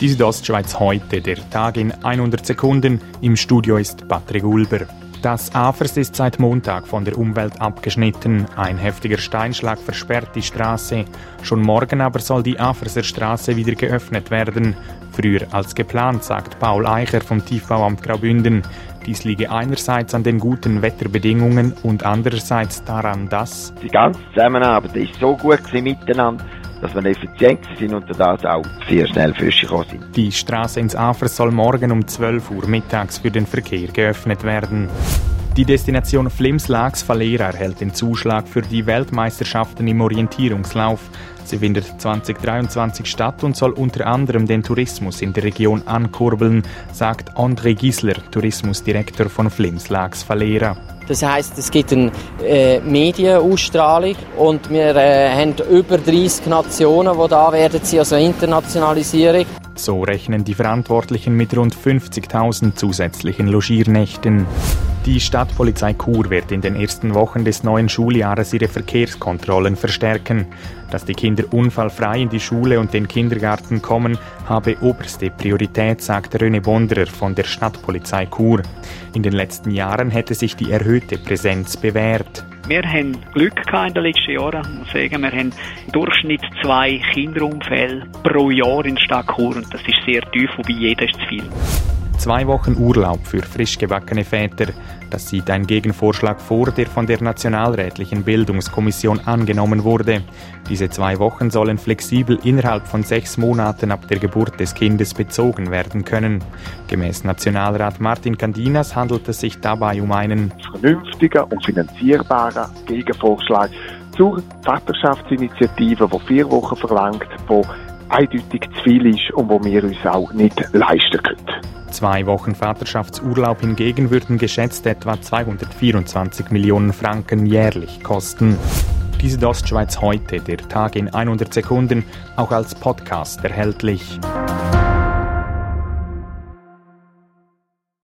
Die Südostschweiz heute, der Tag in 100 Sekunden. Im Studio ist Patrick Ulber. Das Afers ist seit Montag von der Umwelt abgeschnitten. Ein heftiger Steinschlag versperrt die Straße. Schon morgen aber soll die Aferser Straße wieder geöffnet werden. Früher als geplant, sagt Paul Eicher vom Tiefbauamt Graubünden. Dies liege einerseits an den guten Wetterbedingungen und andererseits daran, dass die ganze Zusammenarbeit ist so gut miteinander dass wir effizient sind und das auch sehr schnell Fische sind. Die Straße ins Afer soll morgen um 12 Uhr mittags für den Verkehr geöffnet werden. Die Destination Flims-Lax Valera erhält den Zuschlag für die Weltmeisterschaften im Orientierungslauf. Sie findet 2023 statt und soll unter anderem den Tourismus in der Region ankurbeln, sagt André Gisler, Tourismusdirektor von Flims-Lax Valera. Das heißt, es gibt eine äh, Medienausstrahlung und wir äh, haben über 30 Nationen, die da werden sie, also Internationalisierung. So rechnen die Verantwortlichen mit rund 50.000 zusätzlichen Logiernächten. Die Stadtpolizei Chur wird in den ersten Wochen des neuen Schuljahres ihre Verkehrskontrollen verstärken. Dass die Kinder unfallfrei in die Schule und den Kindergarten kommen, habe oberste Priorität, sagt René Bonderer von der Stadtpolizei Chur. In den letzten Jahren hätte sich die erhöhte Präsenz bewährt. Wir haben Glück gehabt in den letzten Jahren. Ich muss sagen, wir haben im Durchschnitt zwei Kinderunfälle pro Jahr in der Stadt Chur und das ist sehr tief, wobei jeder ist zu viel. Zwei Wochen Urlaub für frisch gebackene Väter. Das sieht ein Gegenvorschlag vor, der von der Nationalrätlichen Bildungskommission angenommen wurde. Diese zwei Wochen sollen flexibel innerhalb von sechs Monaten ab der Geburt des Kindes bezogen werden können. Gemäß Nationalrat Martin Candinas handelt es sich dabei um einen vernünftigen und finanzierbaren Gegenvorschlag zur Vaterschaftsinitiative, die vier Wochen verlangt, wo eindeutig zu viel ist und wo wir uns auch nicht leisten können. Zwei Wochen Vaterschaftsurlaub hingegen würden geschätzt etwa 224 Millionen Franken jährlich kosten. Diese Ostschweiz heute, der Tag in 100 Sekunden, auch als Podcast erhältlich.